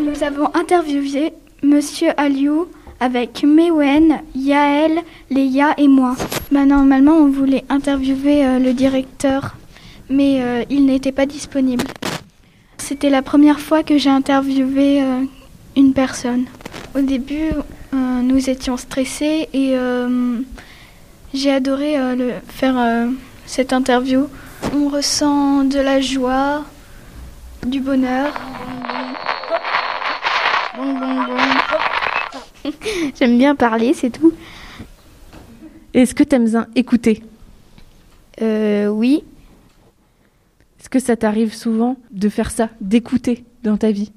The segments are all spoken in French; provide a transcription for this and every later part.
Nous avons interviewé Monsieur Aliou avec Mewen, Yael, Léa et moi. Bah, normalement, on voulait interviewer euh, le directeur, mais euh, il n'était pas disponible. C'était la première fois que j'ai interviewé euh, une personne. Au début, nous étions stressés et j'ai adoré faire cette interview. On ressent de la joie, du bonheur. Bon, bon, bon. J'aime bien parler, c'est tout. Est-ce que t'aimes bien écouter? Euh, oui, Est-ce que ça t'arrive souvent de faire ça, d'écouter dans ta vie?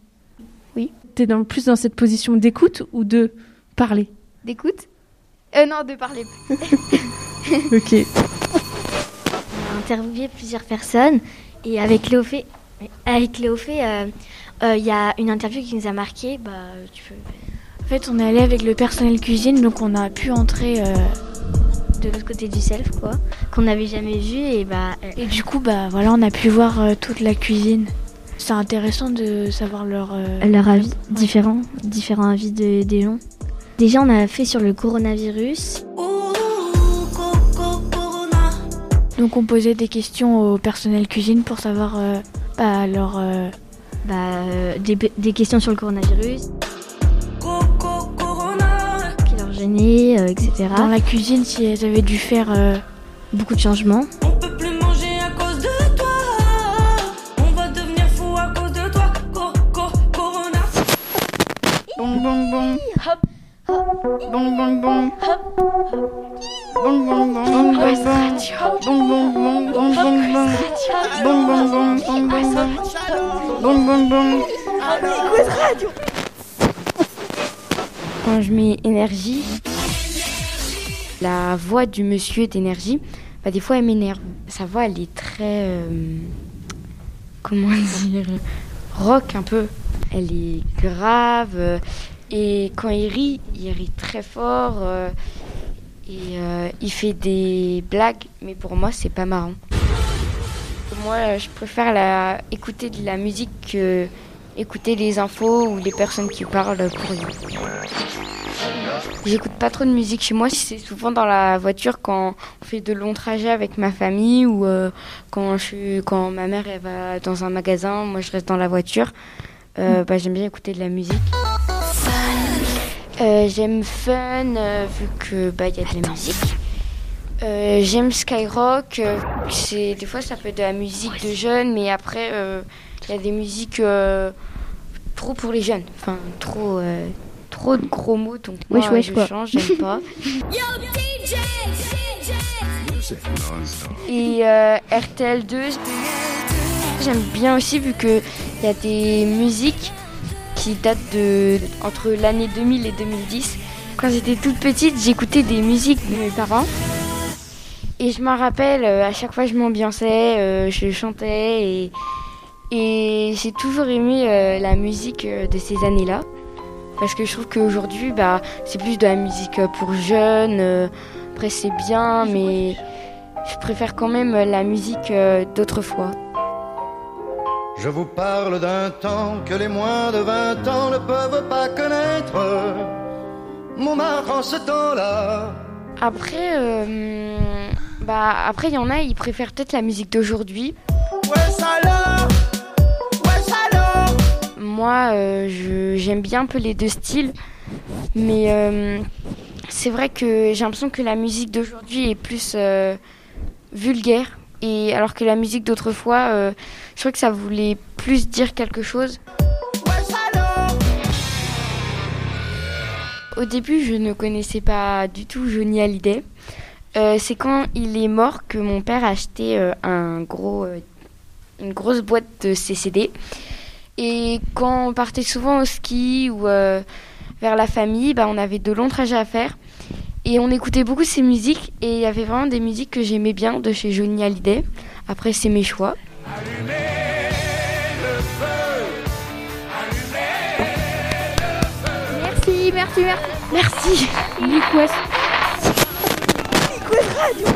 Oui. T'es dans, plus dans cette position d'écoute ou de parler? D'écoute? Euh, non, de parler. Ok. On a interviewé plusieurs personnes et avec Léophée, avec Léophée, euh, euh, il y a une interview qui nous a marqué. Bah, tu peux. En fait, on est allé avec le personnel cuisine, donc on a pu entrer. euh, de l'autre côté du self, quoi, qu'on n'avait jamais vu et bah. euh, et du coup, bah voilà, on a pu voir euh, toute la cuisine. C'est intéressant de savoir leur. leur avis différent, différents avis de- des gens. Déjà, on a fait sur le coronavirus. Donc on posait des questions au personnel cuisine pour savoir euh, bah, leur. euh, Bah, euh, des, des questions sur le coronavirus. Euh, etc. dans la cuisine, si elles avaient dû faire. euh, Beaucoup de changements. On peut plus manger à cause de toi. On va devenir fou à cause de toi. Co, co, corona. Bon, bon, bon. Bon, bon, bon. Bon, bon, bon. Bon, bon, bon. Bon, bon, bon. Bon, bon, bon. Bon, bon, bon. Bon, bon, bon. Bon, bon, bon. Quand je mets énergie, la voix du monsieur d'énergie, bah, des fois elle m'énerve. Sa voix elle est très. euh, comment dire Rock un peu. Elle est grave. euh, et quand il rit, il rit très fort. euh, et il fait des blagues, mais pour moi c'est pas marrant. Moi je préfère écouter de la musique que écouter les infos ou les personnes qui parlent pour lui. J'écoute pas trop de musique chez moi, c'est souvent dans la voiture quand on fait de longs trajets avec ma famille ou euh, quand, je suis, quand ma mère elle va dans un magasin, moi je reste dans la voiture. Euh, bah, j'aime bien écouter de la musique. Euh, j'aime Fun vu que bah il y a de la musique. J'aime Skyrock. c'est des fois ça peut être de la musique de jeunes, mais après il y a des musiques trop pour les jeunes. Enfin trop trop de gros mots donc moi Wesh, wesh, je quoi. change, j'aime pas. Et euh, RTL2, j'aime bien aussi vu que il y a des musiques qui datent de entre l'année 2000 et 2010. Quand j'étais toute petite, j'écoutais des musiques de mes parents. Et je m'en rappelle, euh, à chaque fois je m'ambiançais, euh, je chantais et, et j'ai toujours aimé la musique de ces années-là. Parce que je trouve qu'aujourd'hui, bah, c'est plus de la musique pour jeunes. après, c'est bien, mais je préfère quand même la musique euh, d'autrefois. Je vous parle d'un temps que les moins de 20 ans ne peuvent pas connaître. Montmartre en ce temps-là. Après, euh, bah, après, il y en a, ils préfèrent peut-être la musique d'aujourd'hui. Ouais, Moi, euh, j'aime bien un peu les deux styles, mais euh, c'est vrai que j'ai l'impression que la musique d'aujourd'hui est plus euh, vulgaire, et alors que la musique d'autrefois, je crois que ça voulait plus dire quelque chose. Au début, je ne connaissais pas du tout Johnny Hallyday. C'est quand il est mort que mon père a acheté un gros, une grosse boîte de CCD. Et quand on partait souvent au ski ou euh, vers la famille, bah, on avait de longs trajets à faire. Et on écoutait beaucoup ces musiques. Et il y avait vraiment des musiques que j'aimais bien de chez Johnny Hallyday. Après, c'est mes choix. Merci, merci, merci. Merci. Radio.